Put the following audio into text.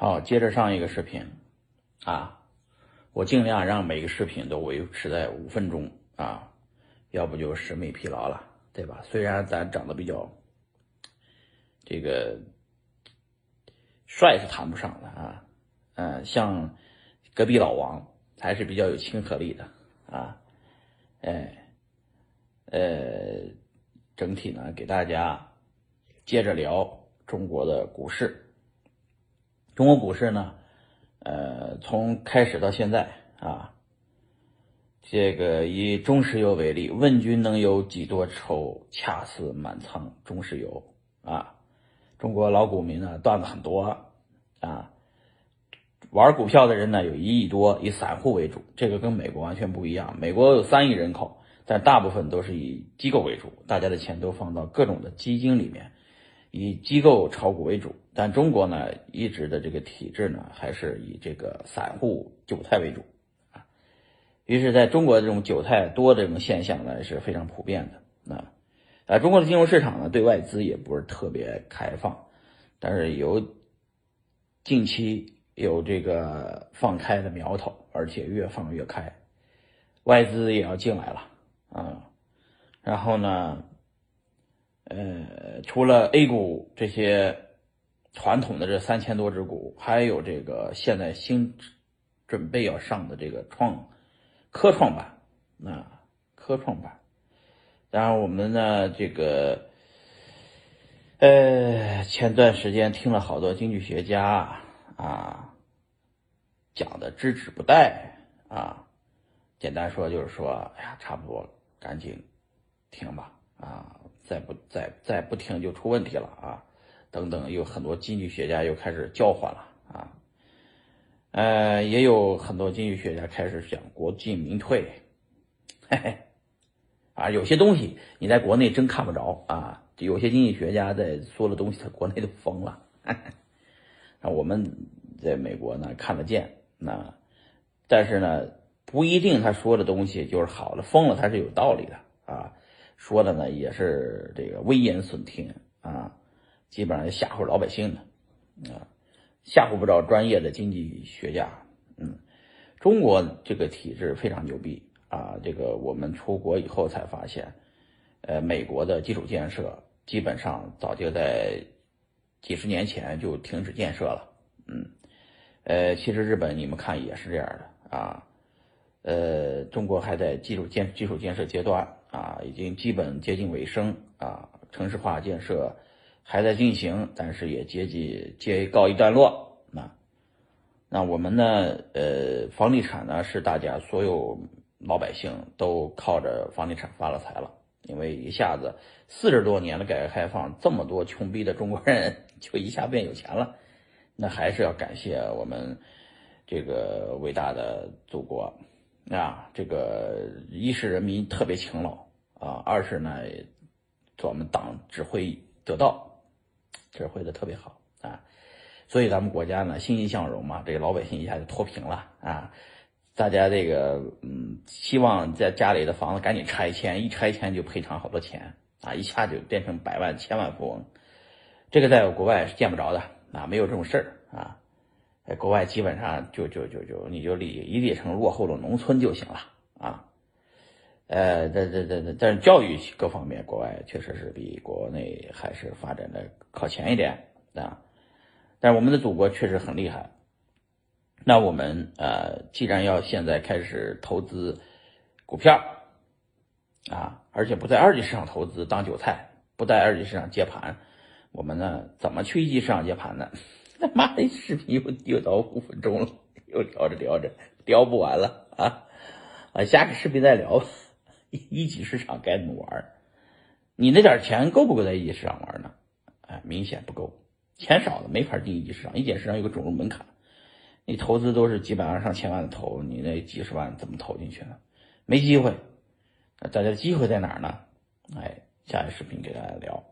好，接着上一个视频啊，我尽量让每个视频都维持在五分钟啊，要不就审美疲劳了，对吧？虽然咱长得比较这个帅是谈不上的啊，嗯，像隔壁老王还是比较有亲和力的啊，哎，呃，整体呢给大家接着聊中国的股市。中国股市呢，呃，从开始到现在啊，这个以中石油为例，问君能有几多愁？恰似满仓中石油啊。中国老股民呢，段子很多啊。玩股票的人呢，有一亿多，以散户为主，这个跟美国完全不一样。美国有三亿人口，但大部分都是以机构为主，大家的钱都放到各种的基金里面。以机构炒股为主，但中国呢一直的这个体制呢还是以这个散户韭菜为主啊。于是，在中国这种韭菜多这种现象呢是非常普遍的啊。啊，中国的金融市场呢对外资也不是特别开放，但是有近期有这个放开的苗头，而且越放越开，外资也要进来了啊。然后呢？呃，除了 A 股这些传统的这三千多只股，还有这个现在新准备要上的这个创科创板，啊，科创板。当然我们呢，这个呃，前段时间听了好多经济学家啊讲的知止不殆啊，简单说就是说，哎呀，差不多，赶紧停吧，啊。再不再再不停就出问题了啊！等等，有很多经济学家又开始叫唤了啊！呃，也有很多经济学家开始讲国进民退，嘿嘿，啊，有些东西你在国内真看不着啊！有些经济学家在说的东西，在国内都疯了，啊，我们在美国呢看得见，那但是呢不一定他说的东西就是好的，疯了他是有道理的啊。说的呢也是这个危言耸听啊，基本上吓唬老百姓的啊，吓唬不着专业的经济学家。嗯，中国这个体制非常牛逼啊，这个我们出国以后才发现，呃，美国的基础建设基本上早就在几十年前就停止建设了。嗯，呃，其实日本你们看也是这样的啊，呃，中国还在基础建基础建设阶段。啊，已经基本接近尾声啊，城市化建设还在进行，但是也接近接告一段落。那那我们呢？呃，房地产呢是大家所有老百姓都靠着房地产发了财了，因为一下子四十多年的改革开放，这么多穷逼的中国人 就一下变有钱了，那还是要感谢我们这个伟大的祖国。啊，这个一是人民特别勤劳啊，二是呢，我们党指挥得当，指挥的特别好啊，所以咱们国家呢欣欣向荣嘛，这个老百姓一下就脱贫了啊，大家这个嗯，希望在家里的房子赶紧拆迁，一拆迁就赔偿好多钱啊，一下就变成百万千万富翁，这个在国外是见不着的啊，没有这种事儿啊。在国外基本上就就就就你就理理解成落后的农村就行了啊，呃，这这这这，但是教育各方面，国外确实是比国内还是发展的靠前一点啊。但是我们的祖国确实很厉害。那我们呃，既然要现在开始投资股票啊，而且不在二级市场投资当韭菜，不在二级市场接盘，我们呢怎么去一级市场接盘呢？他 妈的，视频又又到五分钟了，又聊着聊着聊不完了啊！啊，下个视频再聊。一级市场该怎么玩？你那点钱够不够在一级市场玩呢？哎，明显不够，钱少了没法进一级市场。一级市场有个准入门槛，你投资都是几百万上千万的投，你那几十万怎么投进去呢？没机会。那大家的机会在哪儿呢？哎，下个视频给大家聊。